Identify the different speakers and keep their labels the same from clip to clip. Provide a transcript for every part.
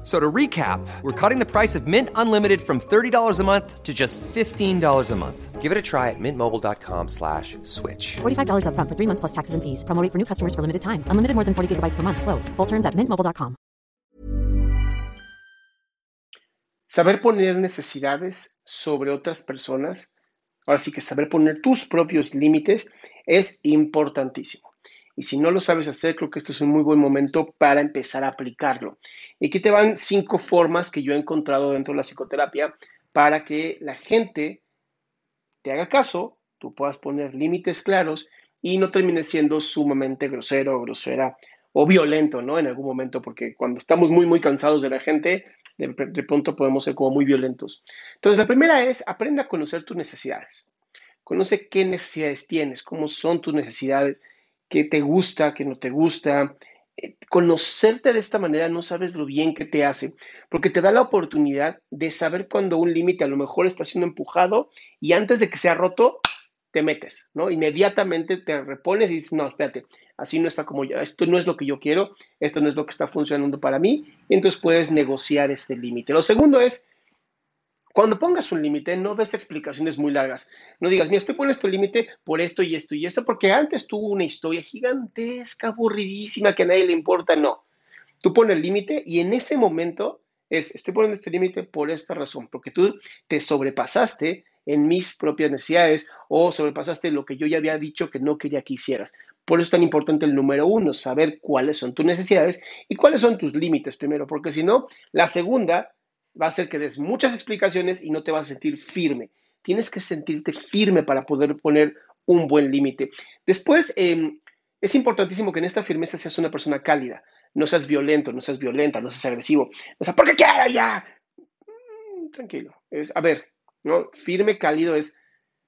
Speaker 1: F- So to recap, we're cutting the price of Mint Unlimited from $30 a month to just $15 a month. Give it a try at mintmobile.com slash switch.
Speaker 2: $45 upfront for three months plus taxes and fees. Promo rate for new customers for limited time. Unlimited more than 40 gigabytes per month. Slows. Full terms at mintmobile.com.
Speaker 3: Saber poner necesidades sobre otras personas, ahora sí que saber poner tus propios límites es importantísimo. Y si no lo sabes hacer, creo que este es un muy buen momento para empezar a aplicarlo. Y aquí te van cinco formas que yo he encontrado dentro de la psicoterapia para que la gente te haga caso, tú puedas poner límites claros y no termines siendo sumamente grosero o grosera o violento, ¿no? En algún momento, porque cuando estamos muy, muy cansados de la gente, de, de pronto podemos ser como muy violentos. Entonces, la primera es, aprende a conocer tus necesidades. Conoce qué necesidades tienes, cómo son tus necesidades, qué te gusta, qué no te gusta. Eh, Conocerte de esta manera no sabes lo bien que te hace, porque te da la oportunidad de saber cuando un límite a lo mejor está siendo empujado y antes de que sea roto, te metes, ¿no? Inmediatamente te repones y dices, no, espérate, así no está como yo, esto no es lo que yo quiero, esto no es lo que está funcionando para mí, entonces puedes negociar este límite. Lo segundo es, cuando pongas un límite, no des explicaciones muy largas. No digas, mira, estoy poniendo este límite por esto y esto y esto, porque antes tuvo una historia gigantesca, aburridísima, que a nadie le importa. No. Tú pones el límite y en ese momento es, estoy poniendo este límite por esta razón, porque tú te sobrepasaste en mis propias necesidades o sobrepasaste lo que yo ya había dicho que no quería que hicieras. Por eso es tan importante el número uno, saber cuáles son tus necesidades y cuáles son tus límites primero, porque si no, la segunda va a ser que des muchas explicaciones y no te vas a sentir firme. Tienes que sentirte firme para poder poner un buen límite. Después, eh, es importantísimo que en esta firmeza seas una persona cálida. No seas violento, no seas violenta, no seas agresivo. O sea, ¿por qué quiero ya? Mm, tranquilo. Es, a ver, ¿no? Firme, cálido es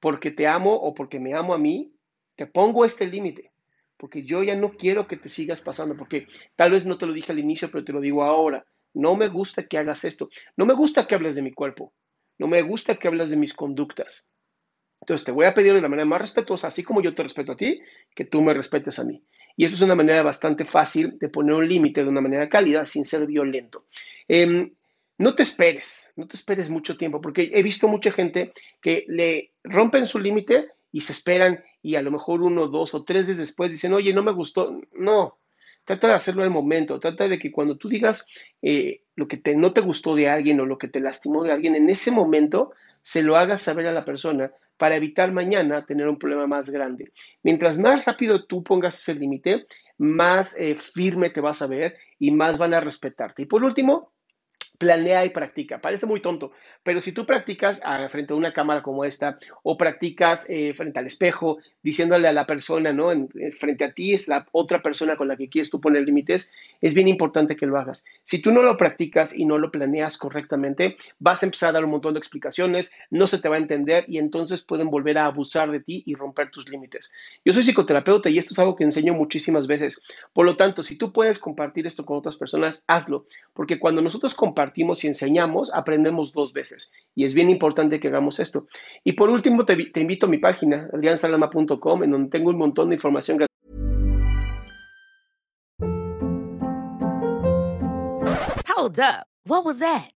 Speaker 3: porque te amo o porque me amo a mí, te pongo este límite. Porque yo ya no quiero que te sigas pasando, porque tal vez no te lo dije al inicio, pero te lo digo ahora. No me gusta que hagas esto. No me gusta que hables de mi cuerpo. No me gusta que hables de mis conductas. Entonces te voy a pedir de la manera más respetuosa, así como yo te respeto a ti, que tú me respetes a mí. Y eso es una manera bastante fácil de poner un límite de una manera cálida sin ser violento. Eh, no te esperes, no te esperes mucho tiempo, porque he visto mucha gente que le rompen su límite y se esperan y a lo mejor uno, dos o tres días después dicen, oye, no me gustó. No, trata de hacerlo al momento, trata de que cuando tú digas eh, lo que te, no te gustó de alguien o lo que te lastimó de alguien, en ese momento se lo hagas saber a la persona para evitar mañana tener un problema más grande. Mientras más rápido tú pongas ese límite, más eh, firme te vas a ver y más van a respetarte. Y por último, planea y practica. Parece muy tonto, pero si tú practicas ah, frente a una cámara como esta o practicas eh, frente al espejo, diciéndole a la persona, ¿no? En, frente a ti es la otra persona con la que quieres tú poner límites, es bien importante que lo hagas. Si tú no lo practicas y no lo planeas correctamente, vas a empezar a dar un montón de explicaciones, no se te va a entender y entonces pueden volver a abusar de ti y romper tus límites. Yo soy psicoterapeuta y esto es algo que enseño muchísimas veces. Por lo tanto, si tú puedes compartir esto con otras personas, hazlo, porque cuando nosotros compartimos compartimos y enseñamos, aprendemos dos veces. Y es bien importante que hagamos esto. Y por último, te, invito a mi página, adriansalama.com, en donde tengo un montón de información.
Speaker 4: Hold up.